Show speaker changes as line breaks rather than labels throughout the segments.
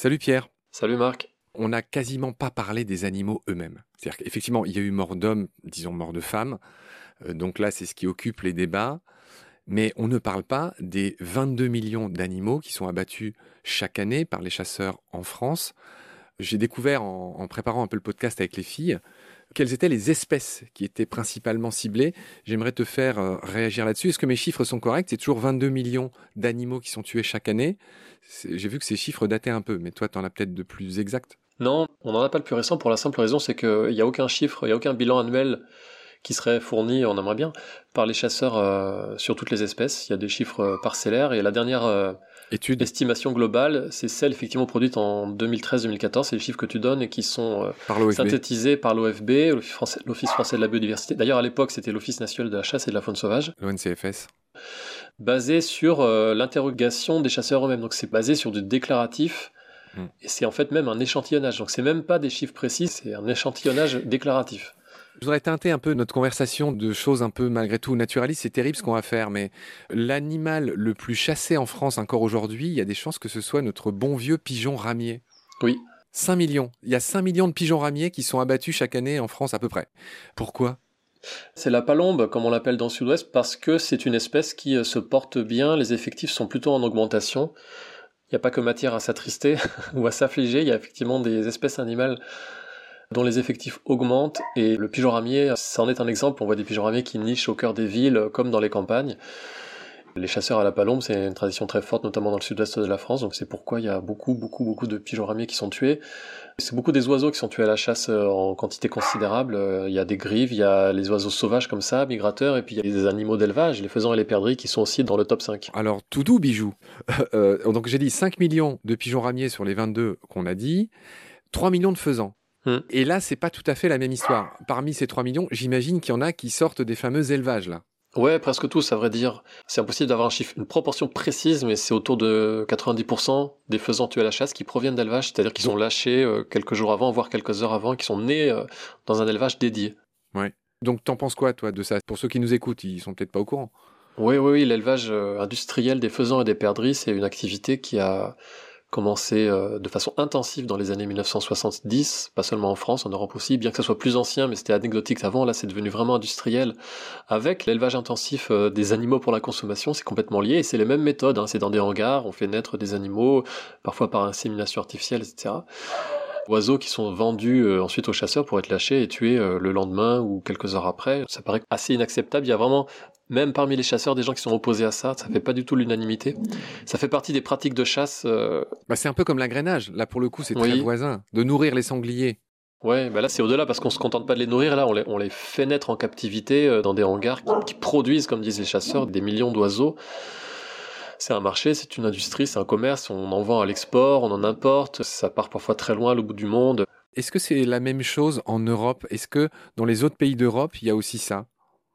Salut Pierre.
Salut Marc.
On n'a quasiment pas parlé des animaux eux-mêmes. C'est-à-dire qu'effectivement, il y a eu mort d'hommes, disons mort de femmes. Euh, donc là, c'est ce qui occupe les débats. Mais on ne parle pas des 22 millions d'animaux qui sont abattus chaque année par les chasseurs en France. J'ai découvert en, préparant un peu le podcast avec les filles quelles étaient les espèces qui étaient principalement ciblées. J'aimerais te faire euh, réagir là-dessus. Est-ce que mes chiffres sont corrects? C'est toujours 22 millions d'animaux qui sont tués chaque année. J'ai vu que ces chiffres dataient un peu, mais toi, tu en as peut-être de plus exacts
Non, on n'en a pas le plus récent pour la simple raison, c'est qu'il n'y a aucun chiffre, il n'y a aucun bilan annuel qui serait fourni, on aimerait bien, par les chasseurs euh, sur toutes les espèces. Il y a des chiffres euh, parcellaires et la dernière Étude. estimation globale, c'est celle effectivement produite en 2013-2014. C'est les chiffres que tu donnes et qui sont synthétisés par l'OFB, l'Office français, de la biodiversité. D'ailleurs, à l'époque, c'était l'Office national de la chasse et de la faune sauvage.
L'ONCFS
basé sur euh, l'interrogation des chasseurs eux-mêmes. Donc c'est basé sur du déclaratif. Hmm. Et c'est en fait même un échantillonnage. Donc c'est même pas des chiffres précis, c'est un échantillonnage déclaratif.
Je voudrais teinter un peu notre conversation de choses un peu malgré tout naturalistes. C'est terrible ce qu'on va faire, mais l'animal le plus chassé en France encore aujourd'hui, il y a des chances que ce soit notre bon vieux pigeon ramier.
Oui.
5 millions. Il y a 5 millions de pigeons ramiers qui sont abattus chaque année en France à peu près. Pourquoi?
C'est la palombe, comme on l'appelle dans le sud-ouest, parce que c'est une espèce qui euh, se porte bien, les effectifs sont plutôt en augmentation. Il n'y a pas que matière à s'attrister ou à s'affliger, il y a effectivement des espèces animales dont les effectifs augmentent, et le pigeon ramier, ça en est un exemple, on voit des pigeons ramiers qui nichent au cœur des villes comme dans les campagnes. Les chasseurs à la palombe, c'est une tradition très forte, notamment dans le sud-est de la France, donc c'est pourquoi il y a beaucoup, beaucoup, beaucoup de pigeons ramiers qui sont tués. C'est beaucoup des oiseaux qui sont tués à la chasse euh, en quantité considérable. Euh, il y a des grives, il y a les oiseaux sauvages comme ça, migrateurs, et puis il y a des animaux d'élevage, les faisans et les perdrix, qui sont aussi dans le top 5.
Alors, tout doux, bijou. Euh, donc j'ai dit 5 millions de pigeons ramiers sur les 22 qu'on a dit, 3 millions de faisans. Hmm. Et là, c'est pas tout à fait la même histoire. Parmi ces 3 millions, j'imagine qu'il y en a qui sortent des fameux élevages, là.
Ouais, presque tous, à vrai dire. C'est impossible d'avoir un chiffre, une proportion précise, mais c'est autour de 90% des faisans tués à la chasse qui proviennent d'élevage, c'est-à-dire qu'ils sont lâchés euh, quelques jours avant, voire quelques heures avant, qui sont nés euh, dans un élevage dédié.
Ouais. Donc t'en penses quoi, toi, de ça? Pour ceux qui nous écoutent, ils sont peut-être pas au courant.
Oui, oui, oui. L'élevage euh, industriel des faisans et des perdrix, c'est une activité qui a commencé euh, de façon intensive dans les années 1970, pas seulement en France, en Europe aussi, bien que ça soit plus ancien, mais c'était anecdotique avant, là c'est devenu vraiment industriel. Avec l'élevage intensif euh, des animaux pour la consommation, c'est complètement lié, et c'est les mêmes méthodes, hein. c'est dans des hangars, on fait naître des animaux, parfois par insémination artificielle, etc oiseaux qui sont vendus euh, ensuite aux chasseurs pour être lâchés et tués le lendemain ou quelques heures après. Ça paraît assez inacceptable. Il y a vraiment, même parmi les chasseurs, des gens qui sont opposés à ça. Ça fait pas du tout l'unanimité. Ça fait partie des pratiques de chasse. Euh,
bah, c'est un peu comme l'agrénage. Là, pour le coup, c'est très voisin. De nourrir les sangliers.
Ouais, bah là c'est au-delà parce qu'on se contente pas de les nourrir, là on les, on les fait naître en captivité dans des hangars qui produisent, comme disent les chasseurs, des millions d'oiseaux c'est un marché, c'est une industrie, c'est un commerce, on en vend à l'export, on en importe, ça part parfois très loin, au bout du monde.
Est-ce que c'est la même chose en Europe? Est-ce que dans les autres pays d'Europe, il y a aussi ça?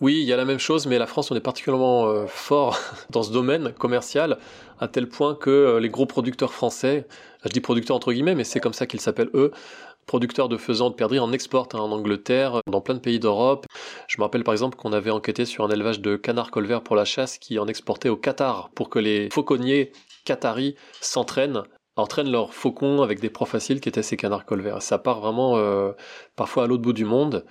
Oui, il y a la même chose, mais la France, on est particulièrement euh, fort dans ce domaine commercial, à tel point que euh, les gros producteurs français, je dis producteurs entre guillemets, mais c'est comme ça qu'ils s'appellent eux, producteurs de faisans de perdrix en exportent hein, en Angleterre, dans plein de pays d'Europe. Je me rappelle par exemple qu'on avait enquêté sur un élevage de canards colverts pour la chasse qui en exportait au Qatar pour que les fauconniers qataris s'entraînent entraînent leurs faucons avec des proies faciles qui étaient ces canards colverts. Ça part vraiment euh, parfois à l'autre bout du monde.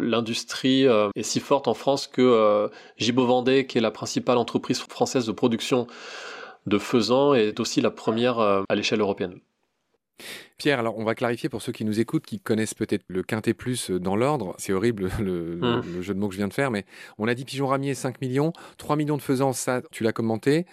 L'industrie euh, est si forte en France que euh, Gibaud Vendée, qui est la principale entreprise française de production de faisans, est aussi la première à l'échelle européenne.
Pierre, alors on va clarifier pour ceux qui nous écoutent, qui connaissent peut-être le quintet plus euh, dans l'ordre. C'est horrible hum. le, jeu de mots que je viens de faire, mais on a dit pigeon ramier 5 millions, 3 millions de faisans, ça tu l'as commenté.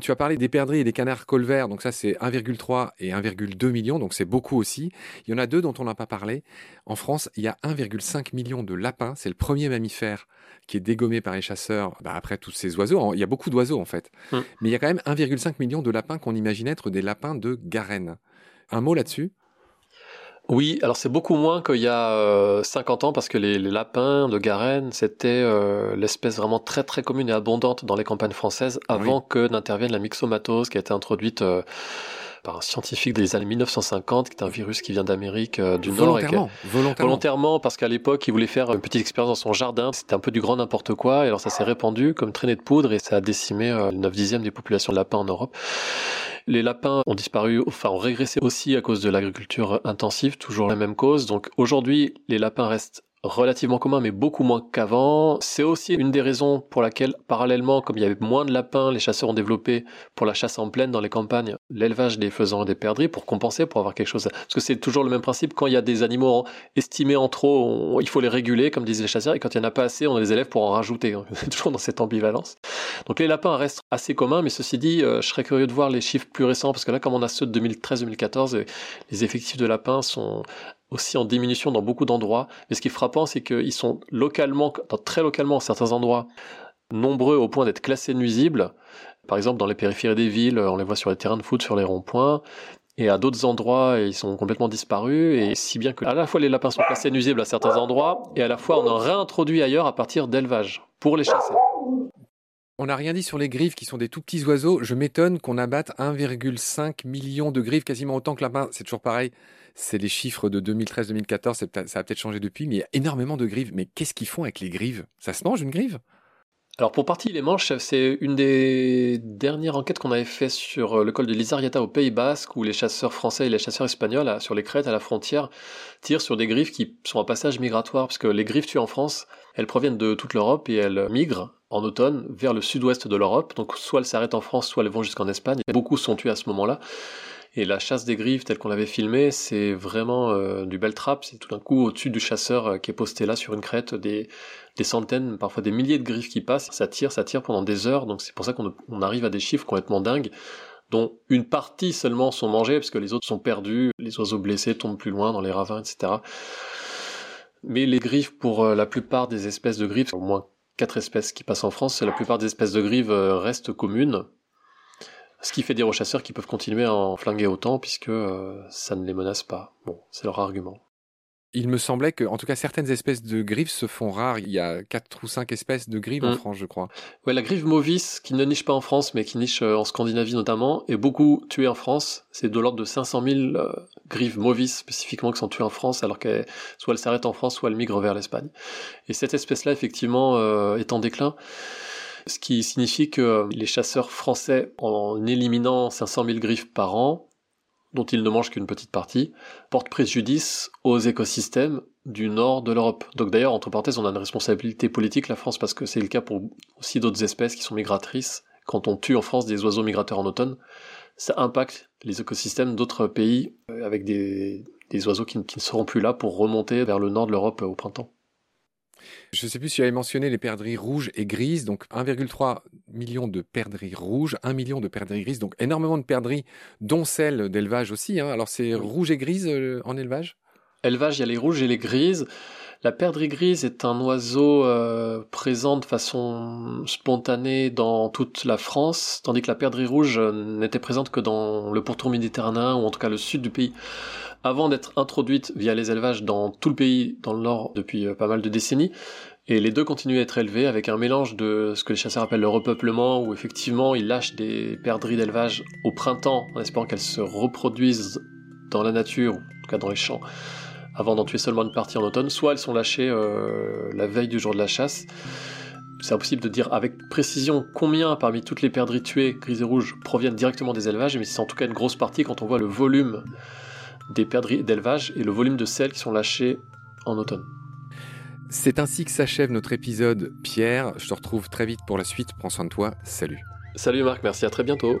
Tu as parlé des perdrix et des canards colverts, donc ça c'est 1,3 et 1,2 millions, donc c'est beaucoup aussi. Il y en a deux dont on n'a pas parlé. En France, il y a 1,5 million de lapins, c'est le premier mammifère qui est dégommé par les chasseurs bah, après tous ces oiseaux. Il y a beaucoup d'oiseaux en fait, hum. mais il y a quand même 1,5 million de lapins qu'on imagine être des lapins de Garenne. Un mot là-dessus?
Oui, alors c'est beaucoup moins qu'il y a 50 euh, ans parce que les, lapins de Garenne, c'était euh, l'espèce vraiment très très commune et abondante dans les campagnes françaises avant que n'intervienne la myxomatose qui a été introduite euh, par un scientifique des années 1950, qui est un virus qui vient d'Amérique du
Nord.
Et
volontairement,
volontairement. parce qu'à l'époque, il voulait faire une petite expérience dans son jardin. C'était un peu du grand n'importe quoi. Et alors, ça s'est répandu comme traînée de poudre et ça a décimé le 9 dixième des populations de lapins en Europe. Les lapins ont disparu, enfin ont régressé aussi à cause de l'agriculture intensive, toujours la même cause. Donc aujourd'hui, les lapins restent relativement commun, mais beaucoup moins qu'avant. C'est aussi une des raisons pour laquelle, parallèlement, comme il y avait moins de lapins, les chasseurs ont développé pour la chasse en plaine dans les campagnes l'élevage des faisans et des perdrix pour compenser, pour avoir quelque chose. Parce que c'est toujours le même principe. Quand il y a des animaux estimés en trop, il faut les réguler, comme disent les chasseurs, et quand il n'y en a pas assez, on a des élèves pour en rajouter. C'est toujours dans cette ambivalence. Donc les lapins restent assez communs, mais ceci dit, euh, je serais curieux de voir les chiffres plus récents, parce que là, comme on a ceux de 2013-2014, les effectifs de lapins sont aussi en diminution dans beaucoup d'endroits. Mais ce qui est frappant, c'est qu'ils sont localement, très localement, certains endroits, nombreux au point d'être classés nuisibles. Par exemple, dans les périphéries des villes, on les voit sur les terrains de foot, sur les ronds-points. Et à d'autres endroits, ils sont complètement disparus. Et si bien que à la fois les lapins sont classés nuisibles à certains endroits, et à la fois on en réintroduit ailleurs à partir d'élevage pour les chasser.
On n'a rien dit sur les griffes qui sont des tout petits oiseaux. Je m'étonne qu'on abatte 1,5 million de griffes, quasiment autant que lapins. C'est toujours pareil c'est les chiffres de 2013-2014, ça a peut-être changé depuis, mais il y a énormément de grives. Mais qu'est-ce qu'ils font avec les grives Ça se mange une grive
alors pour partie les manches, c'est une des dernières enquêtes qu'on avait fait sur euh, le col de l'Isariata au Pays Basque, où les chasseurs français et les chasseurs espagnols, sur les crêtes à la frontière, tirent sur des griffes qui sont en passage migratoire, parce que les griffes tuées en France, elles proviennent de toute l'Europe et elles migrent en automne vers le sud-ouest de l'Europe. Donc soit elles s'arrêtent en France, soit elles vont jusqu'en Espagne. Beaucoup sont tués à ce moment-là. Et la chasse des griffes telle qu'on l'avait filmée, c'est vraiment euh, du bel trap. C'est tout d'un coup au-dessus du chasseur euh, qui est posté là sur une crête, des, des centaines, parfois des milliers de griffes qui passent. Ça tire, ça tire pendant des heures. Donc c'est pour ça qu'on on arrive à des chiffres complètement dingues dont une partie seulement sont mangées parce que les autres sont perdus, les oiseaux blessés tombent plus loin dans les ravins, etc. Mais les griffes, pour euh, la plupart des espèces de griffes, au moins quatre espèces qui passent en France, la plupart des espèces de griffes restent communes. Ce qui fait dire aux chasseurs qu'ils peuvent continuer à en flinguer autant puisque euh, ça ne les menace pas. Bon, c'est leur argument.
Il me semblait que, en tout cas, certaines espèces de grives se font rares. Il y a quatre ou cinq espèces de grives en mm. France, je crois.
Ouais, la grive Movis, qui ne niche pas en France, mais qui niche euh, en Scandinavie notamment, est beaucoup tuée en France. C'est de l'ordre de 500 000 euh, grives Movis spécifiquement qui sont tuées en France, alors qu'elles soit elles s'arrêtent en France, soit elles migrent vers l'Espagne. Et cette espèce-là, effectivement, est en déclin ce qui signifie que les chasseurs français, en éliminant 500 000 griffes par an, dont ils ne mangent qu'une petite partie, portent préjudice aux écosystèmes du nord de l'Europe. Donc d'ailleurs, entre parenthèses, on a une responsabilité politique, la France, parce que c'est le cas pour aussi d'autres espèces qui sont migratrices. Quand on tue en France des oiseaux migrateurs en automne, ça impacte les écosystèmes d'autres pays euh, avec des, oiseaux qui, qui ne seront plus là pour remonter vers le nord de l'Europe au printemps.
Je ne sais plus si tu avais mentionné les perdrix rouges et grises, donc 1,3 million de perdrix rouges, 1 million de perdrix grises, donc énormément de perdrix, dont celles d'élevage aussi. Hein. Alors c'est rouge et grise euh, en élevage?
Élevage, il y a les rouges et les grises. La perdrix grise est un oiseau euh, présent de façon spontanée dans toute la France, tandis que la perdrix rouge n'était présente que dans le pourtour méditerranéen, ou en tout cas le sud du pays avant d'être introduite via les élevages dans tout le pays, dans le nord, depuis euh, pas mal de décennies. Et les deux continuent à être élevés avec un mélange de ce que les chasseurs appellent le repeuplement, où effectivement ils lâchent des perdrix d'élevage au printemps, en espérant qu'elles se reproduisent dans la nature, ou en tout cas dans les champs, avant d'en tuer seulement une partie en automne, soit elles sont lâchées euh, la veille du jour de la chasse. C'est impossible de dire avec précision combien parmi toutes les perdrix tuées, grises et rouges, proviennent directement des élevages, mais c'est en tout cas une grosse partie quand on voit le volume des perdrix d'élevage et le volume de sel qui sont lâchés en automne.
C'est ainsi que s'achève notre épisode. Pierre, je te retrouve très vite pour la suite. Prends soin de toi. Salut.
Salut Marc, merci, à très bientôt.